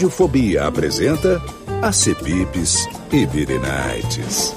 Radiofobia apresenta Acepipes e Birinites.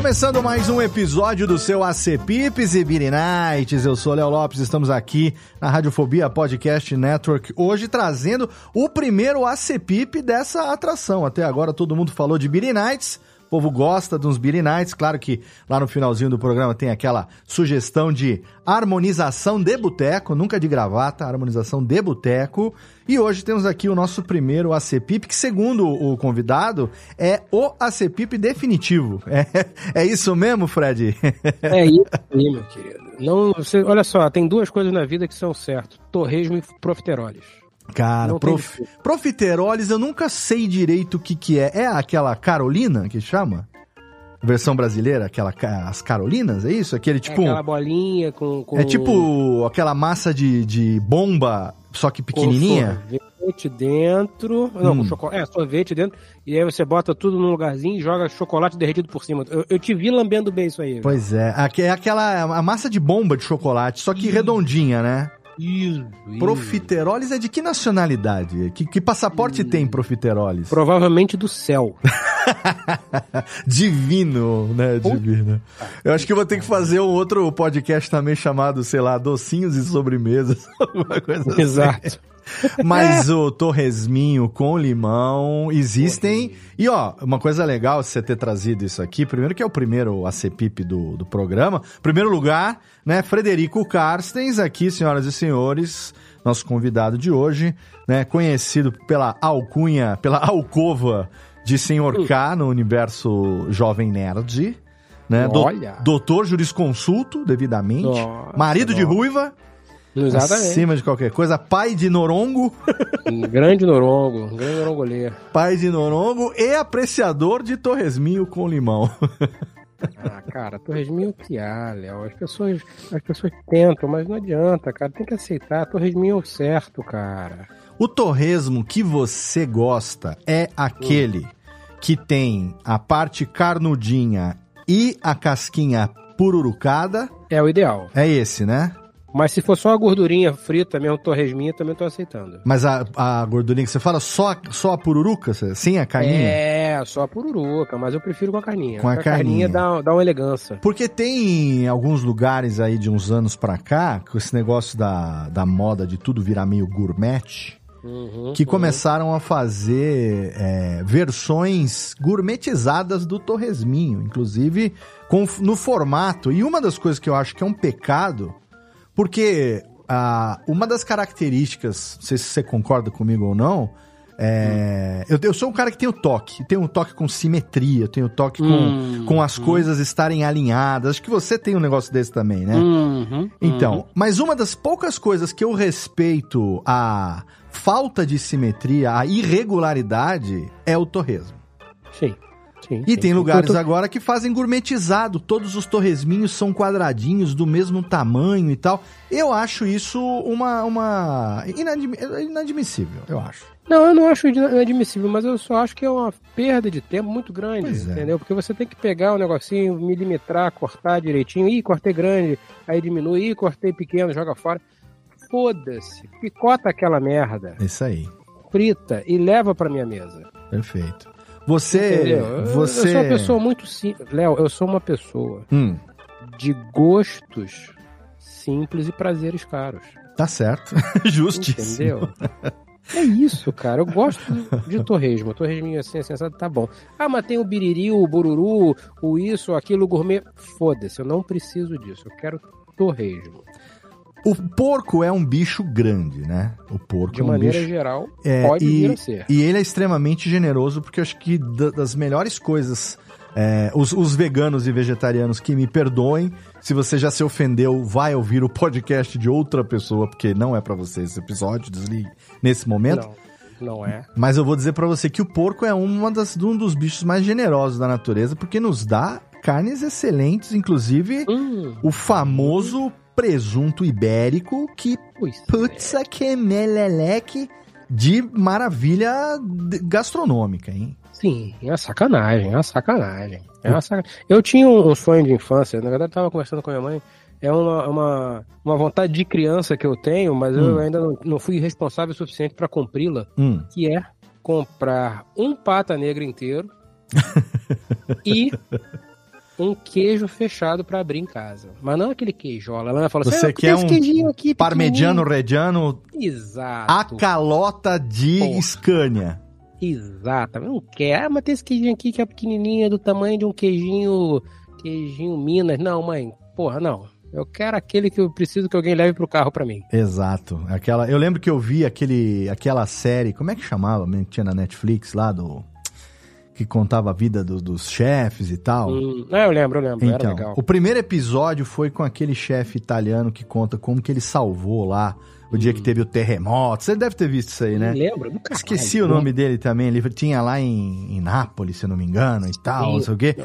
Começando mais um episódio do seu AC Pips e Nights. Eu sou Léo Lopes, estamos aqui na Radiofobia Podcast Network, hoje trazendo o primeiro AC Pip dessa atração. Até agora todo mundo falou de Nights, o povo gosta de uns Beer Nights. Claro que lá no finalzinho do programa tem aquela sugestão de harmonização de boteco, nunca de gravata, harmonização de boteco. E hoje temos aqui o nosso primeiro ACPIP, que segundo o convidado, é o ACPIP definitivo. É, é isso mesmo, Fred? É isso aí, meu querido. Não, você, olha só, tem duas coisas na vida que são certas: torresmo e profiteroles. Cara, prof, profiteroles eu nunca sei direito o que que é. É aquela Carolina que chama? Versão brasileira, aquela as Carolinas, é isso? Aquele tipo. É aquela bolinha com, com... É tipo aquela massa de, de bomba, só que pequenininha. Com sorvete dentro. Não, hum. com chocolate. É, sorvete dentro. E aí você bota tudo num lugarzinho e joga chocolate derretido por cima. Eu, eu te vi lambendo bem isso aí. Pois é. É aquela a massa de bomba de chocolate, só que Ih. redondinha, né? Isso, Profiteroles é de que nacionalidade? Que, que passaporte tem Profiteroles? Provavelmente do céu. Divino, né? Divino. Eu acho que eu vou ter que fazer um outro podcast também chamado, sei lá, Docinhos e Sobremesas. Alguma coisa assim. Mas o torresminho com limão existem. E ó, uma coisa legal você ter trazido isso aqui. Primeiro que é o primeiro ACPIP do, do programa. Primeiro lugar, né? Frederico Carstens, aqui, senhoras e senhores, nosso convidado de hoje, né? Conhecido pela alcunha, pela alcova de Senhor K no universo Jovem Nerd. Né? Olha. Do, doutor jurisconsulto, devidamente. Nossa, marido nossa. de ruiva. Exatamente. Acima de qualquer coisa. Pai de Norongo. Um grande Norongo. Um grande Norongoleiro. Pai de Norongo e apreciador de torresminho com limão. Ah, cara, torresminho que há, Léo. As pessoas, as pessoas tentam, mas não adianta, cara. Tem que aceitar. Torresminho é o certo, cara. O torresmo que você gosta é aquele que tem a parte carnudinha e a casquinha pururucada. É o ideal. É esse, né? Mas se for só a gordurinha frita, mesmo torresminha, também tô aceitando. Mas a, a gordurinha que você fala, só, só a pururuca? Sem a carninha? É, só a pururuca, mas eu prefiro com a carninha. Com a, a carninha. carninha dá, dá uma elegância. Porque tem alguns lugares aí de uns anos pra cá, com esse negócio da, da moda de tudo virar meio gourmet, Uhum, que começaram uhum. a fazer é, versões gourmetizadas do torresminho, inclusive com, no formato. E uma das coisas que eu acho que é um pecado porque ah, uma das características, não sei se você concorda comigo ou não, é, eu, eu, sou um cara que tem o toque, tem um toque com simetria, tem o toque com, hum, com as hum. coisas estarem alinhadas. Acho que você tem um negócio desse também, né? Uhum, então, uhum. mas uma das poucas coisas que eu respeito a falta de simetria, a irregularidade, é o torresmo. Sim. Sim, e sim. tem lugares agora que fazem gourmetizado. Todos os torresminhos são quadradinhos, do mesmo tamanho e tal. Eu acho isso uma, uma inadmi inadmissível, eu acho. Não, eu não acho inadmissível, mas eu só acho que é uma perda de tempo muito grande, pois é. entendeu? É. Porque você tem que pegar o um negocinho, milimetrar, cortar direitinho. Ih, cortei grande, aí diminui. Ih, cortei pequeno, joga fora. Foda-se. Picota aquela merda. Isso aí. Frita e leva pra minha mesa. Perfeito. Você. você... Eu sou uma pessoa muito simples. Léo, eu sou uma pessoa hum. de gostos simples e prazeres caros. Tá certo. Justíssimo. Entendeu? É isso, cara. Eu gosto de torresmo. Torresminho assim, sensado, tá bom. Ah, mas tem o biriri, o bururu, o isso, aquilo, o gourmet. Foda-se, eu não preciso disso. Eu quero torresmo. O porco é um bicho grande, né? O porco De é um maneira bicho... geral, é, pode e, vir a ser. E ele é extremamente generoso, porque eu acho que das melhores coisas é, os, os, veganos e vegetarianos que me perdoem. Se você já se ofendeu, vai ouvir o podcast de outra pessoa, porque não é para você esse episódio, desligue nesse momento. Não, não é. Mas eu vou dizer para você que o porco é uma das, um dos bichos mais generosos da natureza, porque nos dá carnes excelentes, inclusive hum. o famoso presunto ibérico que é. que meleleque de maravilha gastronômica, hein? Sim, é uma sacanagem, é uma sacanagem. É uma sacanagem. Eu tinha um sonho de infância, na verdade eu tava conversando com a minha mãe, é uma, uma, uma vontade de criança que eu tenho, mas hum. eu ainda não, não fui responsável o suficiente para cumpri-la, hum. que é comprar um pata negra inteiro e um queijo fechado para abrir em casa. Mas não aquele queijola. Ela fala assim, Você ah, quer um queijinho aqui parmegiano reggiano Exato. a calota de Porra. Scania. Exato. Não quer. Ah, mas tem esse queijinho aqui que é pequenininho, do tamanho de um queijinho, queijinho Minas. Não, mãe. Porra, não. Eu quero aquele que eu preciso que alguém leve pro carro para mim. Exato. Aquela, eu lembro que eu vi aquele, aquela série, como é que chamava? Tinha na Netflix lá do que contava a vida do, dos chefes e tal. Hum, é, eu lembro, eu lembro. Então, o primeiro episódio foi com aquele chefe italiano que conta como que ele salvou lá o dia que teve o terremoto. Você deve ter visto isso aí, né? Lembro, caralho, Esqueci o nome dele também. Ele tinha lá em, em Nápoles, se eu não me engano, e tal, Sim. não sei o quê.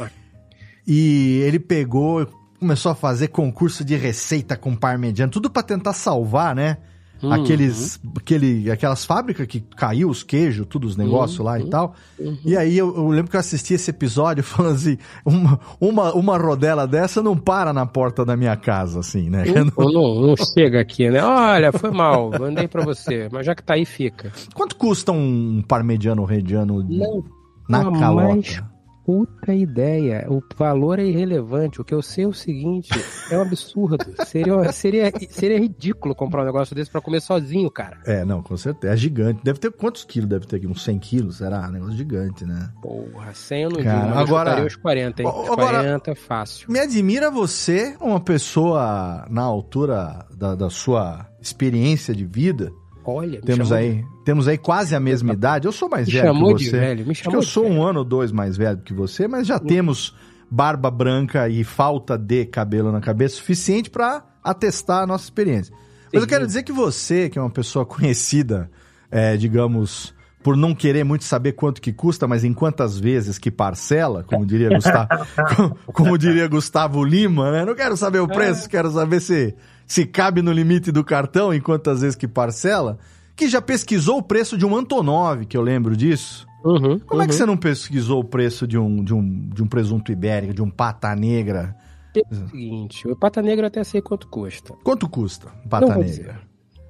E ele pegou, começou a fazer concurso de receita com parmegiano, tudo para tentar salvar, né? Uhum. Aqueles, aquele, aquelas fábricas que caiu os queijos, tudo os negócios uhum. lá e uhum. tal. Uhum. E aí eu, eu, lembro que eu assisti esse episódio falando assim: uma, uma, uma rodela dessa não para na porta da minha casa, assim, né? Não, não, não chega aqui, né? Olha, foi mal, mandei para você, mas já que tá aí, fica. Quanto custa um parmegiano rediano não, na calota? Puta ideia. O valor é irrelevante. O que eu sei é o seguinte: é um absurdo. seria, seria, seria ridículo comprar um negócio desse para comer sozinho, cara. É, não, com certeza. É gigante. Deve ter quantos quilos? Deve ter aqui? Uns 100 quilos? Será? negócio gigante, né? Porra, 100 eu não cara, digo, agora, os 40, hein? Os agora, 40 é fácil. Me admira você, uma pessoa na altura da, da sua experiência de vida Olha, temos aí, temos aí quase a mesma idade. Eu sou mais me velho que você. De velho, me Acho que eu sou um ano ou dois mais velho que você, mas já temos barba branca e falta de cabelo na cabeça suficiente para atestar a nossa experiência. Mas Sim. eu quero dizer que você, que é uma pessoa conhecida, é, digamos, por não querer muito saber quanto que custa, mas em quantas vezes que parcela, como diria Gustavo, como, como, diria Gustavo Lima, né? Não quero saber o preço, quero saber se se cabe no limite do cartão e quantas vezes que parcela, que já pesquisou o preço de um Antonov, que eu lembro disso. Uhum, Como uhum. é que você não pesquisou o preço de um, de um, de um presunto ibérico, de um pata negra? É o seguinte, o pata negra até sei quanto custa. Quanto custa pata não negra?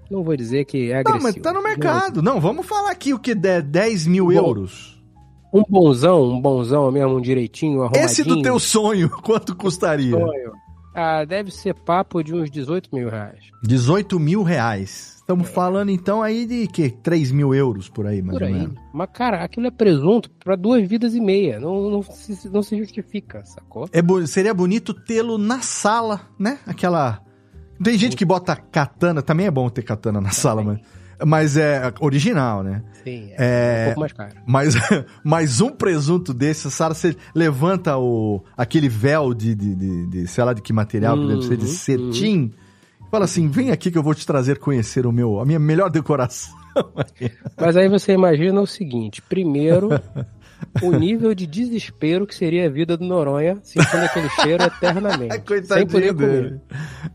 Não vou dizer que é agressivo. Não, mas tá no mercado. Não, não vamos falar aqui o que der 10 mil Bom, euros. Um bonzão, um bonzão mesmo, um direitinho, arrumadinho. Esse do teu sonho, quanto custaria? Sonho. Ah, deve ser papo de uns 18 mil reais. 18 mil reais. Estamos é. falando então aí de que? 3 mil euros por aí, mais por ou aí. menos. Mas, cara, aquilo é presunto para duas vidas e meia. Não, não, se, não se justifica, sacou? É, seria bonito tê-lo na sala, né? Aquela. Tem gente que bota katana, também é bom ter katana na sala, mas. Mas é original, né? Sim, é, é um pouco mais caro. Mas, mas um presunto desse, Sara, você levanta o, aquele véu de, de, de, de sei lá de que material, uhum, que deve ser de uhum, cetim, uhum. fala assim, vem aqui que eu vou te trazer conhecer o meu, a minha melhor decoração. Mas aí você imagina o seguinte, primeiro, o nível de desespero que seria a vida do Noronha sentindo aquele cheiro eternamente. sem poder comer.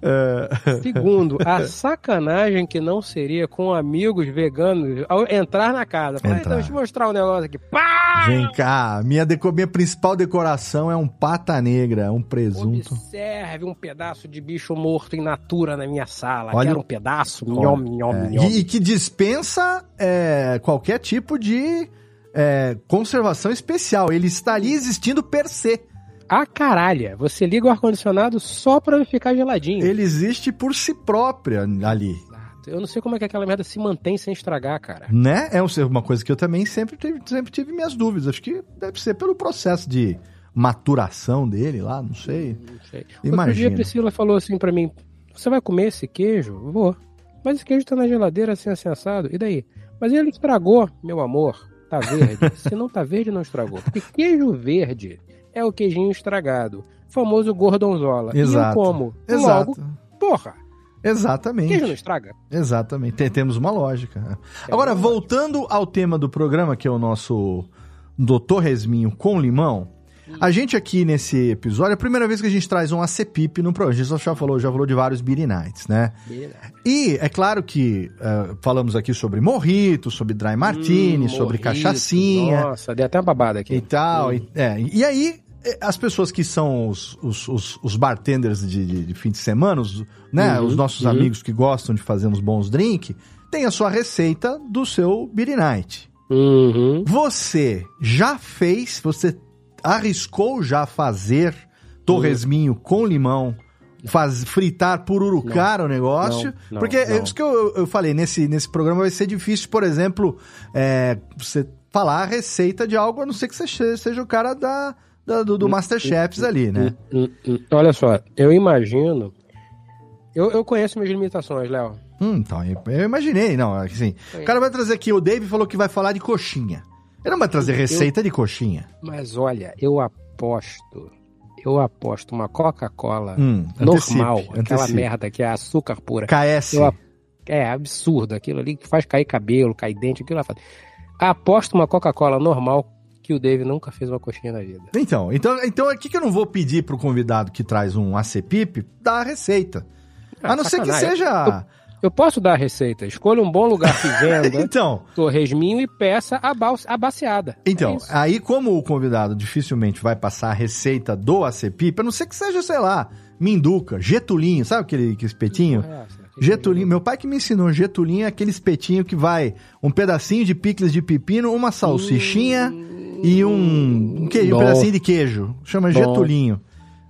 É... Segundo, a sacanagem que não seria com amigos veganos ao entrar na casa. Fala, então, deixa eu mostrar um negócio aqui. Pá! Vem cá, minha, deco... minha principal decoração é um pata negra, um presunto. Observe um pedaço de bicho morto in natura na minha sala. Olha... Quero um pedaço, nhom, nhom, é. nhom. E, e que dispensa é, qualquer tipo de é, conservação especial. Ele estaria existindo per se. a caralha. Você liga o ar-condicionado só pra ficar geladinho. Ele existe por si própria ali. Eu não sei como é que aquela merda se mantém sem estragar, cara. Né? É uma coisa que eu também sempre tive, sempre tive minhas dúvidas. Acho que deve ser pelo processo de maturação dele lá, não sei. Não sei. Imagina. Outro dia a Priscila falou assim para mim: Você vai comer esse queijo? Vou. Mas esse queijo tá na geladeira assim, assado. E daí? Mas ele estragou, meu amor. Tá verde. Se não tá verde, não estragou. Porque queijo verde é o queijinho estragado. Famoso gordonzola. Exato. E eu como. Exato. Logo, porra. Exatamente. Queijo não estraga. Exatamente. Temos uma lógica. É Agora, voltando ao tema do programa, que é o nosso Doutor Resminho com limão. A gente aqui nesse episódio, é a primeira vez que a gente traz um ACPIP no programa. A gente já falou, já falou de vários Beer Nights, né? E é claro que uh, falamos aqui sobre morrito, sobre dry martini, hum, sobre morrito, cachaçinha. Nossa, dei até uma babada aqui. E tal. Hum. E, é, e aí, é, as pessoas que são os, os, os, os bartenders de, de, de, fim de semana, os, né, uhum, os nossos uhum. amigos que gostam de fazer uns bons drinks, tem a sua receita do seu Beer Night. Uhum. Você já fez, você arriscou já fazer torresminho com limão? Faz, fritar, pururucar não, o negócio. Não, não, porque é isso que eu, eu falei, nesse, nesse programa vai ser difícil, por exemplo, é, você falar a receita de algo, a não ser que você seja o cara da, da do, do Masterchefs ali, né? Olha só, eu imagino. Eu, eu conheço minhas limitações, Léo. Hum, então, eu imaginei, não, assim. O cara vai trazer aqui, o Dave falou que vai falar de coxinha. Ele não vai trazer receita eu, de coxinha. Mas olha, eu aposto. Eu aposto uma Coca-Cola hum, normal, antecipe, aquela antecipe. merda que é açúcar pura. KS. Eu, é absurdo aquilo ali que faz cair cabelo, cair dente, aquilo lá faz. Aposto uma Coca-Cola normal que o Dave nunca fez uma coxinha na vida. Então, então, então aqui que eu não vou pedir pro convidado que traz um ACPIP dar a receita. Ah, a não sacanagem. ser que seja. Eu, posso dar a receita. Escolha um bom lugar que venda. então. Torresminho e peça a, a baciada. Então, é aí como o convidado dificilmente vai passar a receita do ACPIP, a não ser que seja, sei lá, minduca, getulinho, sabe aquele, aquele espetinho? É, Getulinho, meu pai que me ensinou, getulinho é aquele espetinho que vai um pedacinho de picles de pepino, uma salsichinha hum, e um, um, queijo, um pedacinho de queijo. Chama bom. getulinho.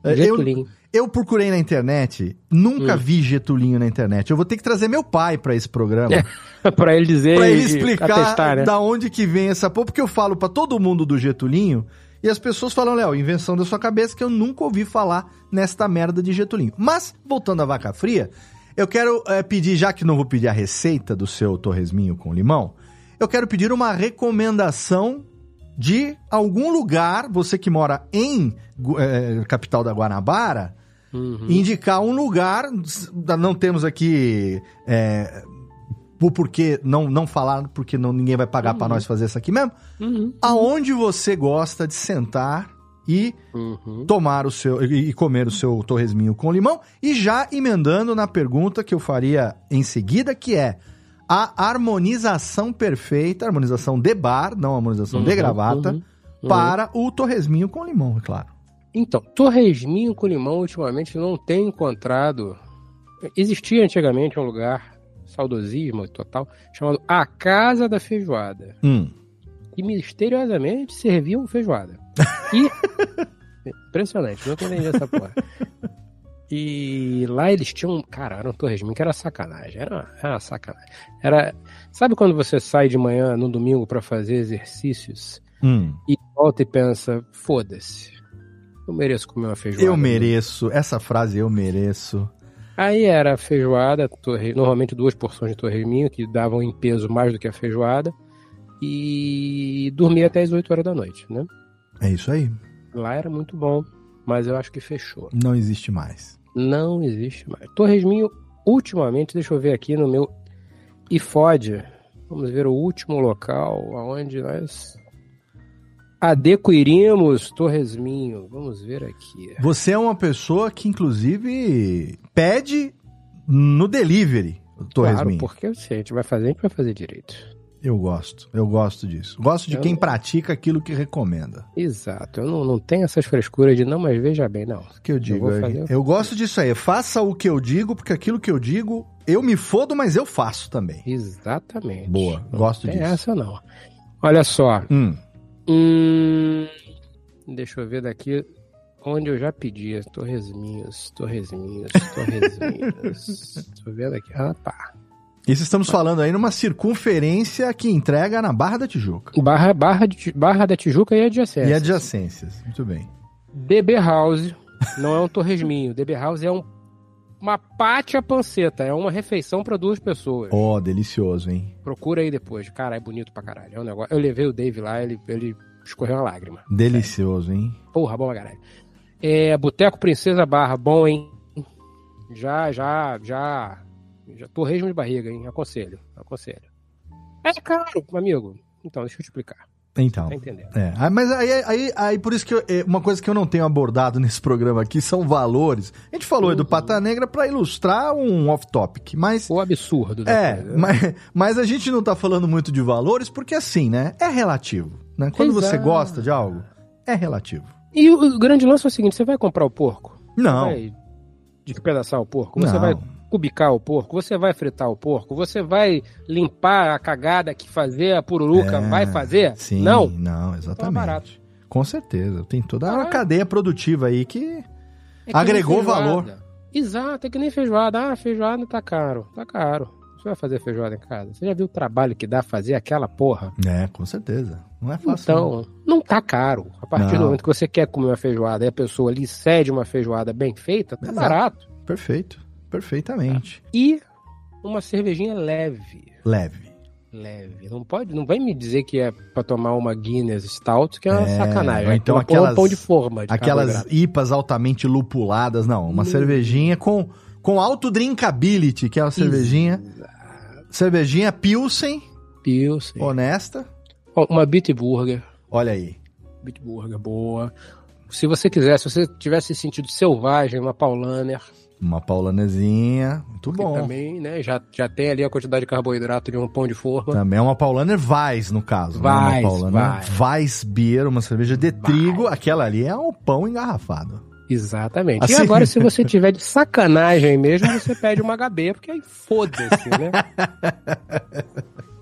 Getulinho. Eu, eu procurei na internet, nunca hum. vi Getulinho na internet. Eu vou ter que trazer meu pai para esse programa. É, para ele dizer Pra ele explicar atestar, né? da onde que vem essa porra, porque eu falo para todo mundo do Getulinho e as pessoas falam, Léo, invenção da sua cabeça que eu nunca ouvi falar nesta merda de Getulinho. Mas, voltando à vaca fria, eu quero é, pedir, já que não vou pedir a receita do seu torresminho com limão, eu quero pedir uma recomendação de algum lugar, você que mora em é, capital da Guanabara, uhum. indicar um lugar. Não temos aqui. É, por porquê não, não falar, porque não, ninguém vai pagar uhum. para nós fazer isso aqui mesmo. Uhum. Aonde você gosta de sentar e uhum. tomar o seu e comer o seu torresminho com limão e já emendando na pergunta que eu faria em seguida que é a harmonização perfeita, harmonização de bar, não harmonização de uhum, gravata, uhum. para o torresminho com limão, é claro. Então, torresminho com limão ultimamente não tem encontrado. Existia antigamente um lugar, saudosismo total, chamado A Casa da Feijoada. Hum. Que misteriosamente serviam feijoada. E. Impressionante, não entendi essa porra. E lá eles tinham. Cara, era um torresminho que era sacanagem. Era, era uma sacanagem. Era. Sabe quando você sai de manhã no domingo para fazer exercícios hum. e volta e pensa, foda-se eu mereço comer uma feijoada. Eu mereço. Essa frase, eu mereço. Aí era feijoada, torre, normalmente duas porções de torresminho, que davam em peso mais do que a feijoada. E dormia até as 8 horas da noite, né? É isso aí. Lá era muito bom, mas eu acho que fechou. Não existe mais. Não existe mais. Torresminho, ultimamente, deixa eu ver aqui no meu iFod. Vamos ver o último local onde nós Adequirimos Torresminho. Vamos ver aqui. Você é uma pessoa que, inclusive, pede no delivery o Torresminho. Claro, porque se a gente vai fazer, a gente vai fazer direito. Eu gosto, eu gosto disso. Gosto de eu quem não... pratica aquilo que recomenda. Exato, eu não, não tenho essas frescuras de não, mas veja bem, não. O que eu digo, eu, fazer... eu gosto disso aí. Faça o que eu digo, porque aquilo que eu digo, eu me fodo, mas eu faço também. Exatamente. Boa, não gosto tem disso. essa não. Olha só, hum. Hum, deixa eu ver daqui. onde eu já pedi torresminhos, torresminhos, torresminhos. Tô vendo aqui. Ah, tá. Isso estamos falando aí numa circunferência que entrega na Barra da Tijuca. Barra, Barra, de, Barra da Tijuca e adjacências. E adjacências, muito bem. DB House não é um torresminho. DB House é um, uma pátia panceta. É uma refeição para duas pessoas. Ó, oh, delicioso, hein? Procura aí depois. Cara, é bonito pra caralho. É um negócio. Eu levei o Dave lá, ele, ele escorreu uma lágrima. Delicioso, hein? Porra, bom pra caralho. É, Boteco Princesa Barra, bom, hein? Já, já, já já torresmo de barriga, hein? Aconselho, aconselho. É caro, amigo. Então, deixa eu te explicar. Então. É. Ah, mas aí, aí, aí, por isso que eu, é, uma coisa que eu não tenho abordado nesse programa aqui são valores. A gente falou uhum. do Pata Negra para ilustrar um off-topic, mas... O absurdo É, coisa. Mas, mas a gente não tá falando muito de valores porque assim, né? É relativo. Né? Quando Exato. você gosta de algo, é relativo. E o, grande lance é o seguinte, você vai comprar o porco? Não. Você vai de pedaçar o porco? Você não. vai cubicar o porco, você vai fritar o porco, você vai limpar a cagada que fazer a pururuca, é, vai fazer? Sim, não. Não, exatamente. Então é barato. Com certeza. Tem toda uma cadeia produtiva aí que, é que agregou valor. Exato, é que nem feijoada. Ah, feijoada tá caro. Tá caro. Você vai fazer feijoada em casa? Você já viu o trabalho que dá fazer aquela porra? É, com certeza. Não é fácil. Então, não, não tá caro. A partir não. do momento que você quer comer uma feijoada e a pessoa lhe cede uma feijoada bem feita, tá Exato. barato. Perfeito. Perfeitamente. E uma cervejinha leve. Leve. Leve. Não pode, não vai me dizer que é para tomar uma Guinness Stout, que é uma é, sacanagem. Então uma aquelas pão de forma. De aquelas IPAs altamente lupuladas, não. Uma hum. cervejinha com com alto drinkability, que é uma cervejinha. Exato. Cervejinha Pilsen. Pilsen. Honesta. Uma Bitburger. Olha aí. Bitburger, boa. Se você quiser, se você tivesse sentido selvagem, uma Paulaner. Uma paulanezinha, muito bom. também, né, já, já tem ali a quantidade de carboidrato de um pão de forma. Também é uma paulaner Weiss, no caso. Weiss, né? Uma paulaner Weiss Beer, uma cerveja de Weiss. trigo. Aquela ali é um pão engarrafado. Exatamente. Assim... E agora, se você tiver de sacanagem mesmo, você pede uma HB, porque aí foda-se, né?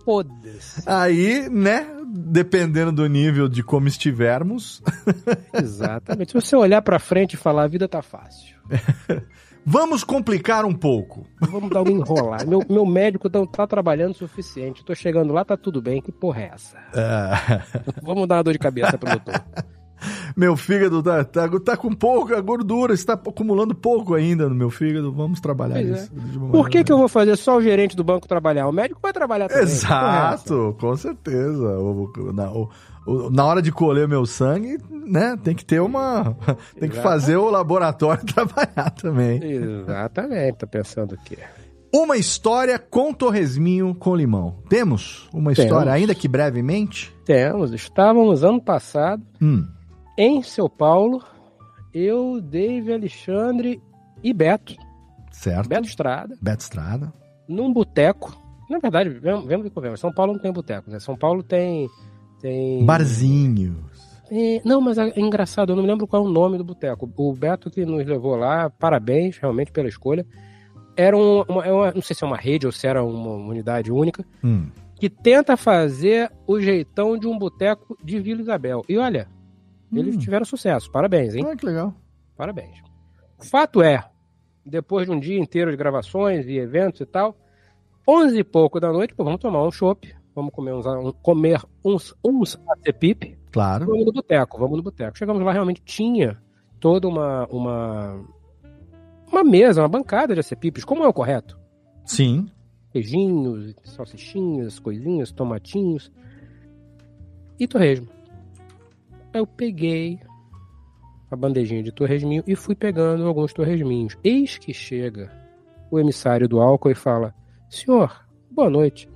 foda-se. Aí, né, dependendo do nível de como estivermos. Exatamente. Se você olhar pra frente e falar, a vida tá fácil. Vamos complicar um pouco. Vamos dar uma enrolar. meu, meu médico não tá trabalhando o suficiente. Tô chegando lá, tá tudo bem. Que porra é essa? É. Vamos dar uma dor de cabeça pro doutor. Meu fígado tá, tá, tá com pouca gordura, está acumulando pouco ainda no meu fígado. Vamos trabalhar pois isso. É. Por que, que eu vou fazer só o gerente do banco trabalhar? O médico vai trabalhar também. Exato, com certeza. O, na, o, na hora de colher meu sangue, né, tem que ter uma. tem que fazer o laboratório trabalhar também. Exatamente, tô pensando o quê? Uma história com torresminho com limão. Temos uma Temos. história, ainda que brevemente? Temos. Estávamos ano passado hum. em São Paulo, eu, Dave, Alexandre e Beto. Certo. Beto Estrada. Beto Estrada. Num boteco. Na verdade, vemos, e convenhamos. São Paulo não tem boteco, né? São Paulo tem tem. Barzinhos. É, não, mas é engraçado, eu não me lembro qual é o nome do boteco. O Beto que nos levou lá, parabéns realmente pela escolha. Era um, uma, é uma, não sei se é uma rede ou se era uma unidade única, hum. que tenta fazer o jeitão de um boteco de Vila Isabel. E olha, hum. eles tiveram sucesso. Parabéns, hein? Ah, que legal. Parabéns. O fato é, depois de um dia inteiro de gravações e eventos e tal, onze e pouco da noite, pô, vamos tomar um chopp vamos comer uns, um, comer uns, uns acepip. Claro. Vamos no boteco, vamos no boteco. Chegamos lá, realmente tinha toda uma, uma, uma mesa, uma bancada de acepipes, como é o correto. Sim. Queijinhos, salsichinhas, coisinhas, tomatinhos e torresmo. Eu peguei a bandejinha de torresminho e fui pegando alguns torresminhos. Eis que chega o emissário do álcool e fala: Senhor, boa noite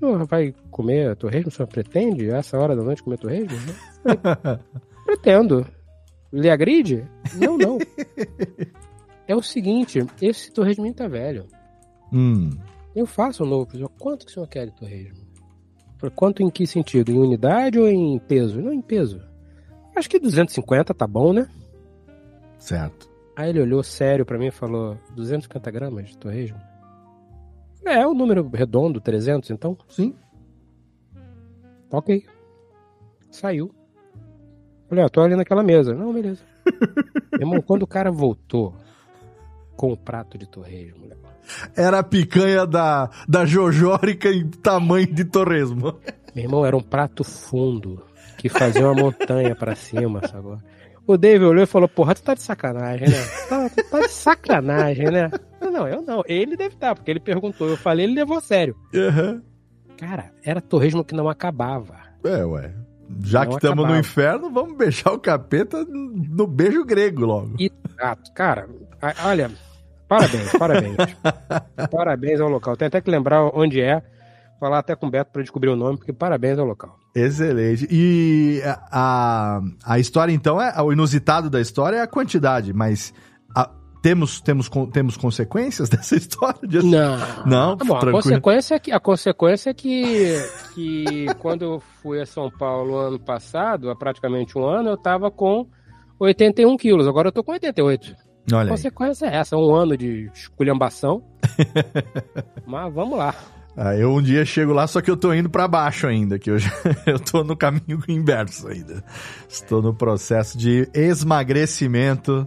senhor vai comer torresmo? O senhor pretende, essa hora da noite, comer torresmo? Pretendo. Lhe agride? Não, não. é o seguinte, esse torresminho tá velho. Hum. Eu faço um novo. Senhor. Quanto que o senhor quer de torresmo? Quanto em que sentido? Em unidade ou em peso? Não, em peso. Acho que 250 tá bom, né? Certo. Aí ele olhou sério para mim e falou: 250 gramas de torresmo? É, o um número redondo, 300, então? Sim. Ok. Saiu. Falei, ó, tô ali naquela mesa. Não, beleza. Irmão, quando o cara voltou com o prato de torresmo, né? Era a picanha da, da Jojórica em tamanho de torresmo. Meu irmão, era um prato fundo que fazia uma montanha pra cima, sabe? O David olhou e falou, porra, tu tá de sacanagem, né? Tá, tu tá de sacanagem, né? Não, eu não. Ele deve estar, tá, porque ele perguntou. Eu falei, ele levou a sério. Uhum. Cara, era torresmo que não acabava. É, ué. Já não que estamos no inferno, vamos beijar o capeta no beijo grego logo. Exato. Cara, olha, parabéns, parabéns. parabéns ao local. Tem até que lembrar onde é falar até com o Beto para descobrir o nome, porque parabéns ao local. Excelente. E a, a história, então, é o inusitado da história é a quantidade, mas a, temos, temos, temos consequências dessa história? De... Não. Não, tá bom, a consequência é que, a consequência é que, que quando eu fui a São Paulo ano passado, há praticamente um ano, eu estava com 81 quilos. Agora eu tô com 88. Olha a consequência aí. é essa, um ano de esculhambação. Mas vamos lá. Ah, eu um dia chego lá, só que eu tô indo para baixo ainda, que eu, já, eu tô no caminho inverso ainda. Estou no processo de esmagrecimento.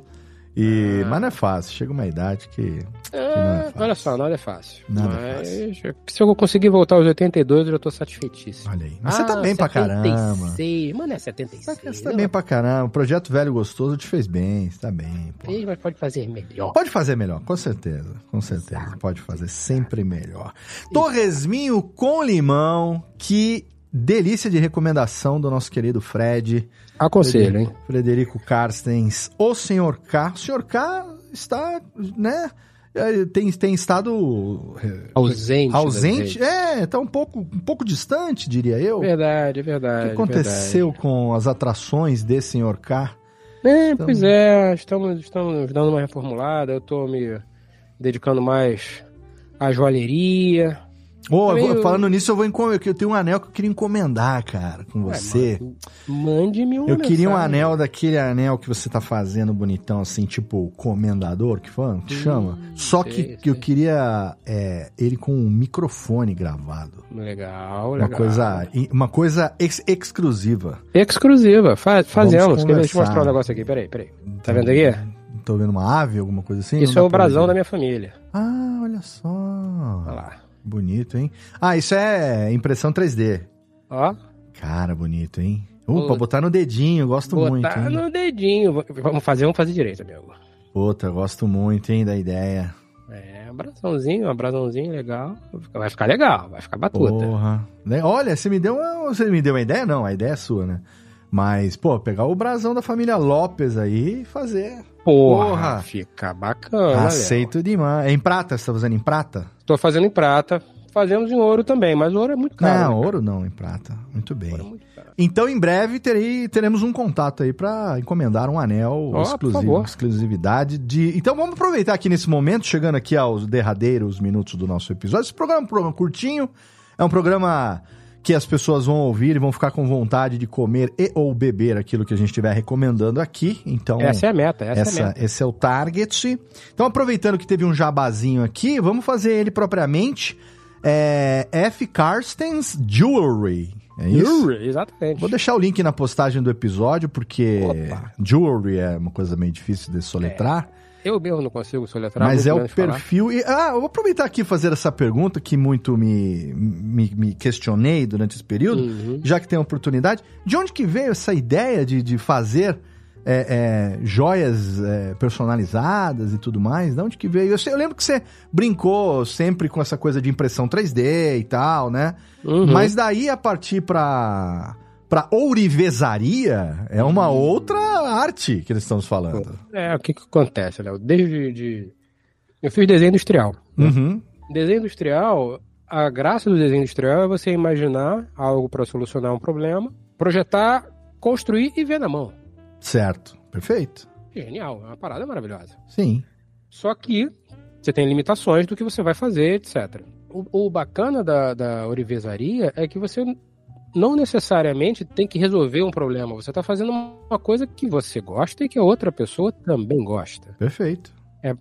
E, ah. Mas não é fácil, chega uma idade que. que é, é olha só, nada é fácil. Nada mas, é fácil. Se eu conseguir voltar aos 82, eu já tô satisfeitíssimo. Olha aí. Mas ah, você tá bem 76. pra caramba. Mano, é 76. Você tá bem pra caramba. O projeto Velho Gostoso te fez bem, você tá bem. Pô. Mas pode fazer melhor. Pode fazer melhor, com certeza. Com certeza. Exato. Pode fazer sempre melhor. Torresminho com limão, que delícia de recomendação do nosso querido Fred. Aconselho, hein? Frederico Carstens. O senhor K. O senhor K está, né? É, tem, tem estado é, ausente. Ausente, é, tá um pouco, um pouco distante, diria eu. Verdade, verdade. O que aconteceu verdade. com as atrações desse senhor K? É, então... pois é, estamos, estamos dando uma reformulada, eu estou me dedicando mais à joalheria, Oh, eu... Falando nisso, eu vou encomendar. Eu tenho um anel que eu queria encomendar, cara, com você. Mande-me um. Eu queria um anel daquele anel que você tá fazendo bonitão, assim, tipo comendador, que, foi, que chama. Só sei, que, sei. que eu queria é, ele com um microfone gravado. Legal, legal. Uma coisa, uma coisa ex exclusiva. Exclusiva, Fa fazemos. Deixa eu mostrar um negócio aqui, peraí, peraí. Tá vendo aqui? Tô vendo uma ave, alguma coisa assim? Isso é o brasão da minha família. Ah, olha só. Olha lá. Bonito, hein? Ah, isso é impressão 3D. Ó. Cara, bonito, hein? Uh, pra botar no dedinho, gosto botar muito. Botar no dedinho. Vamos fazer, vamos fazer direito, amigo. Puta, gosto muito, hein, da ideia. É, um abraçãozinho, um abraçãozinho legal. Vai ficar legal, vai ficar batuta. Porra. Né? Olha, você me deu uma, você me deu uma ideia? Não, a ideia é sua, né? Mas, pô, pegar o brasão da família Lopes aí e fazer. Porra, Porra. fica bacana. Aceito Léo. demais. É em prata? Você tá fazendo em prata? Estou fazendo em prata. Fazemos em ouro também, mas ouro é muito caro. Não, né, ouro não, em prata. Muito bem. É muito então, em breve, terei, teremos um contato aí para encomendar um anel oh, exclusivo, exclusividade de. Então, vamos aproveitar aqui nesse momento, chegando aqui aos derradeiros minutos do nosso episódio. Esse programa é um programa curtinho, é um programa que as pessoas vão ouvir e vão ficar com vontade de comer e ou beber aquilo que a gente estiver recomendando aqui. Então, essa é a meta, essa, essa é a meta. Esse é o target. Então, aproveitando que teve um jabazinho aqui, vamos fazer ele propriamente. É F. Carstens Jewelry. É isso? Jewelry, exatamente. Vou deixar o link na postagem do episódio, porque Opa. Jewelry é uma coisa meio difícil de soletrar. É. Eu mesmo não consigo soletrar. Mas é o perfil. E, ah, eu vou aproveitar aqui e fazer essa pergunta que muito me, me, me questionei durante esse período, uhum. já que tem a oportunidade. De onde que veio essa ideia de, de fazer é, é, joias é, personalizadas e tudo mais? De onde que veio? Eu, sei, eu, lembro que você brincou sempre com essa coisa de impressão 3D e tal, né? Uhum. Mas daí a partir para para ourivesaria é uma uhum. outra arte que eles estamos falando. É, o que, que acontece, Léo? Desde de... eu fiz desenho industrial. Né? Uhum. Desenho industrial, a graça do desenho industrial é você imaginar algo para solucionar um problema, projetar, construir e ver na mão. Certo, perfeito. Genial, é uma parada maravilhosa. Sim. Só que você tem limitações do que você vai fazer, etc. O, o bacana da, da orivesaria é que você não necessariamente tem que resolver um problema. Você está fazendo uma coisa que você gosta e que a outra pessoa também gosta. Perfeito. É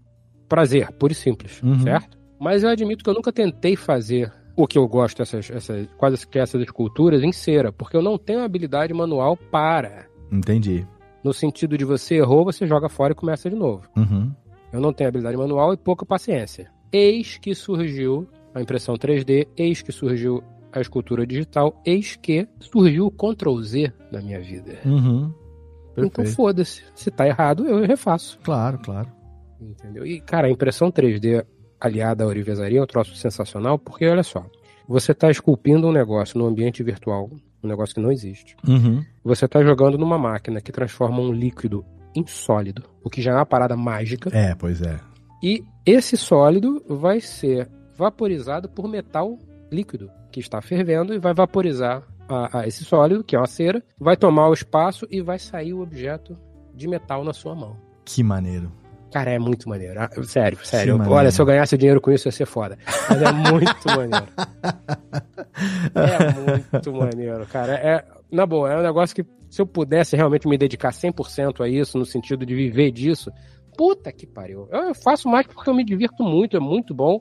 prazer, puro e simples, uhum. certo? Mas eu admito que eu nunca tentei fazer o que eu gosto, essas, essas, quase que essas esculturas em cera, porque eu não tenho habilidade manual para. Entendi. No sentido de você errou, você joga fora e começa de novo. Uhum. Eu não tenho habilidade manual e pouca paciência. Eis que surgiu a impressão 3D, eis que surgiu a escultura digital, eis que surgiu o Ctrl Z na minha vida. Uhum. Então foda-se. Se tá errado, eu refaço. Claro, claro. Entendeu? E, cara, a impressão 3D aliada à orivesaria é um troço sensacional, porque olha só, você tá esculpindo um negócio no ambiente virtual, um negócio que não existe. Uhum. Você tá jogando numa máquina que transforma um líquido em sólido, o que já é uma parada mágica. É, pois é. E esse sólido vai ser vaporizado por metal líquido, que está fervendo, e vai vaporizar a, a esse sólido, que é uma cera, vai tomar o espaço e vai sair o objeto de metal na sua mão. Que maneiro. Cara, é muito maneiro. Ah, Sério, sério. Olha, se eu ganhasse dinheiro com isso, ia ser foda. Mas é muito maneiro. É muito maneiro, cara. É, na boa, é um negócio que se eu pudesse realmente me dedicar 100% a isso, no sentido de viver disso, puta que pariu. Eu faço mais porque eu me divirto muito, é muito bom.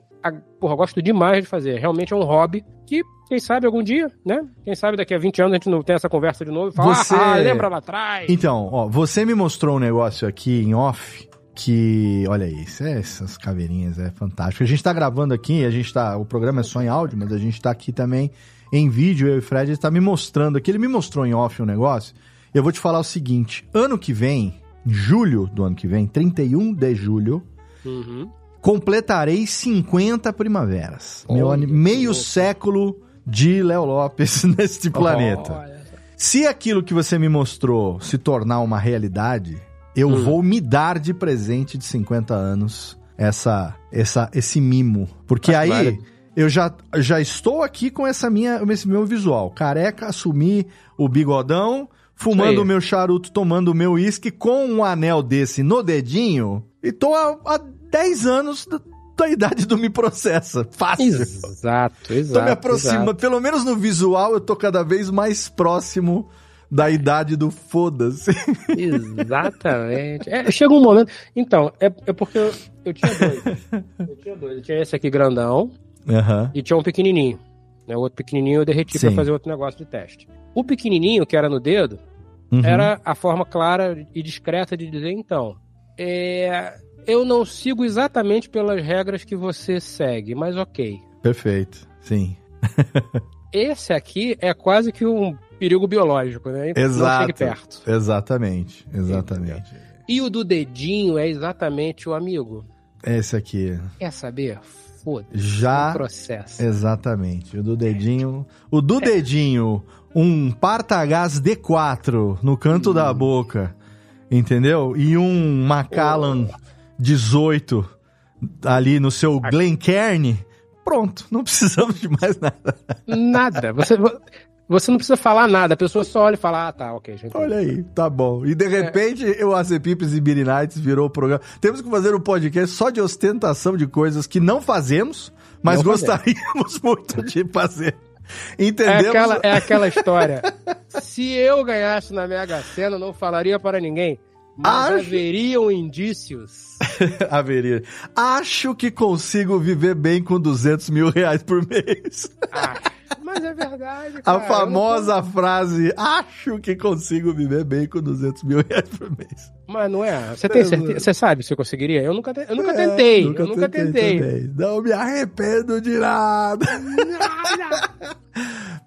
Porra, eu gosto demais de fazer. Realmente é um hobby que, quem sabe algum dia, né? Quem sabe daqui a 20 anos a gente não tem essa conversa de novo e fala, Você- ah, lembra lá atrás? Então, ó, você me mostrou um negócio aqui em off que, olha aí, isso é- essas caveirinhas é fantástico. A gente tá gravando aqui, a gente tá, o programa é só em áudio, mas a gente tá aqui também em vídeo, eu e o Fred, ele tá me mostrando aqui, ele me mostrou em off um negócio. Eu vou te falar o seguinte, ano que vem, em julho do ano que vem, 31 de julho, Uhum. completarei 50 primaveras. Meu meio louco. século de Léo Lopes neste planeta. Olha. Se aquilo que você me mostrou se tornar uma realidade, eu Hum. vou me dar de presente de 50 anos essa, essa, esse mimo. Porque Ah, aí eu já, já estou aqui com essa minha, esse meu visual. Careca, assumi o bigodão, fumando o meu charuto, tomando o meu uísque com um anel desse no dedinho. E tô há, há 10 anos da, da idade do Me Processa. Fácil. Exato, exato. Tô me aproximando, pelo menos no visual, eu tô cada vez mais próximo da idade do foda-se. Exatamente. É, chega um momento. Então, é, é porque eu, eu tinha dois. Eu tinha dois. Eu tinha esse aqui grandão Aham. e tinha um pequenininho. Né? O outro pequenininho eu derreti Sim. pra fazer outro negócio de teste. O pequenininho, que era no dedo, Uhum. era a forma clara e discreta de dizer, então, é, eu não sigo exatamente pelas regras que você segue, mas ok. Perfeito, sim. Esse aqui é quase que um perigo biológico, né? Então, Não Exato. chegue perto. Exatamente, exatamente. E o do dedinho é exatamente o amigo. Esse aqui, Quer saber? Foda-se. já Um processo. exatamente. O do dedinho, o do dedinho, um Partagás D4 no canto Hum. da boca, entendeu? E um Macallan 18 ali no seu Glencairn. Pronto, não precisamos de mais nada. Nada. Você, você não precisa falar nada. A pessoa só olha e fala, ah, tá, ok. Entendi. Olha aí, tá bom. E de repente, o Acepipes e Beer Nights virou o programa. Temos que fazer um podcast só de ostentação de coisas que não fazemos, mas Não gostaríamos muito de fazer. É Entendemos? aquela, é aquela história. Se eu ganhasse na Mega Sena, não falaria para ninguém. Mas Acho- haveriam indícios. Haveria. Acho que consigo viver bem com 200 mil reais por mês. Ah, mas é verdade, A cara. famosa frase, acho que consigo viver bem com 200 mil reais por mês. Mas não é. Você tem certeza? Você sabe se eu conseguiria? Eu nunca, te- eu nunca É, tentei. eu nunca tentei. também. Não me arrependo de nada.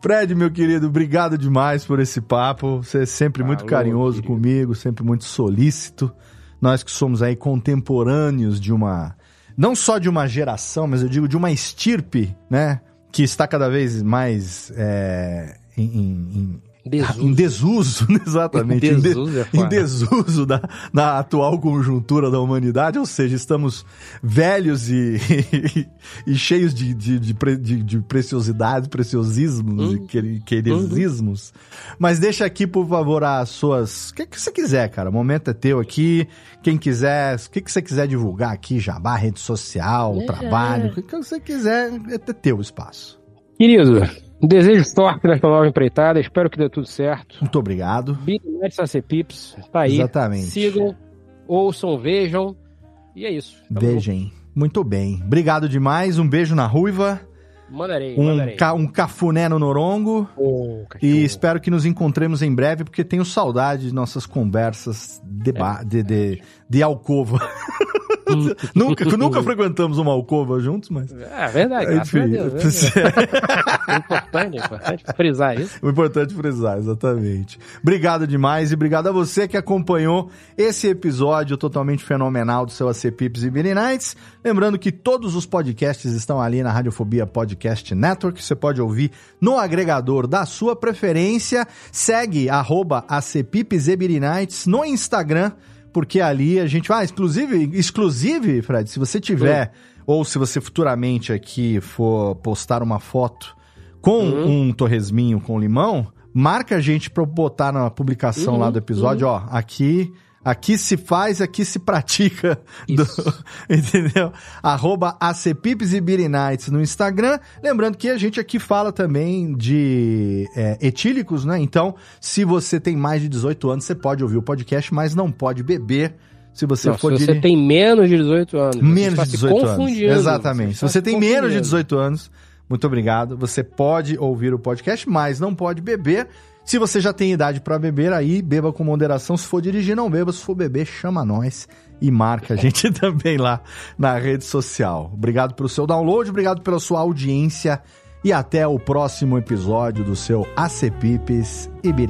Fred, meu querido, obrigado demais por esse papo. Você é sempre muito Alô, carinhoso querido. comigo, sempre muito solícito. Nós que somos aí contemporâneos de uma. Não só de uma geração, mas eu digo de uma estirpe, né? Que está cada vez mais é, em, em- Desuso. em desuso, exatamente. em de- Desuso é em desuso da, da atual conjuntura da humanidade, ou seja, estamos velhos e, e, cheios de, de, de, de- de preciosidades, preciosismos Hum. e queri- queresismos. Mas deixa aqui, por favor, as suas. O que, que você quiser, cara? O momento é teu aqui. Quem quiser, o que, que você quiser divulgar aqui, jabá, rede social, É. trabalho, o que, que você quiser, é teu o espaço. Querido, desejo sorte nessa nova empreitada. Espero que dê tudo certo. Muito obrigado. AC Pips, tá aí. Exatamente. Sigam, ouçam, vejam. E é isso. Vejam. Muito bem. Obrigado demais. Um beijo na ruiva. Mandarei, um, mandarei. ca, um cafuné no Norongo. Oh, e espero que nos encontremos em breve, porque tenho saudade de nossas conversas de, ba- de, de, de alcova. nunca, nunca frequentamos uma alcova juntos, mas. É verdade, graças a Enfim, Deus. né? É importante, é importante frisar isso. O importante é frisar, exatamente. Obrigado demais e obrigado a você que acompanhou esse episódio totalmente fenomenal do seu AC Pips e Billy Nights. Lembrando que todos os podcasts estão ali na Radiofobia Podcast Network. Você pode ouvir no agregador da sua preferência. Segue arroba e Billy Nights no Instagram, porque ali a gente... Ah, exclusive, exclusive, Fred, se você tiver... Ou se você futuramente aqui for postar uma foto com um torresminho com limão, marca a gente pra botar na publicação lá do episódio, ó, aqui, aqui se faz, aqui se pratica, do- entendeu? Arroba ACPips e Beery Nights no Instagram, lembrando que a gente aqui fala também de é, etílicos, né? Então, se você tem mais de 18 anos, você pode ouvir o podcast, mas não pode beber se você Não, se for você dirigir- tem menos de 18 anos, você Menos de se 18 anos. Exatamente. Se você se tem menos de confundindo. 18 anos, muito obrigado. Você pode ouvir o podcast, mas não pode beber. Se você já tem idade para beber, aí beba com moderação. Se for dirigir, não beba. Se for beber, chama nós e marca a gente também lá na rede social. Obrigado pelo seu download, obrigado pela sua audiência e até o próximo episódio do seu AC Pipes e Beer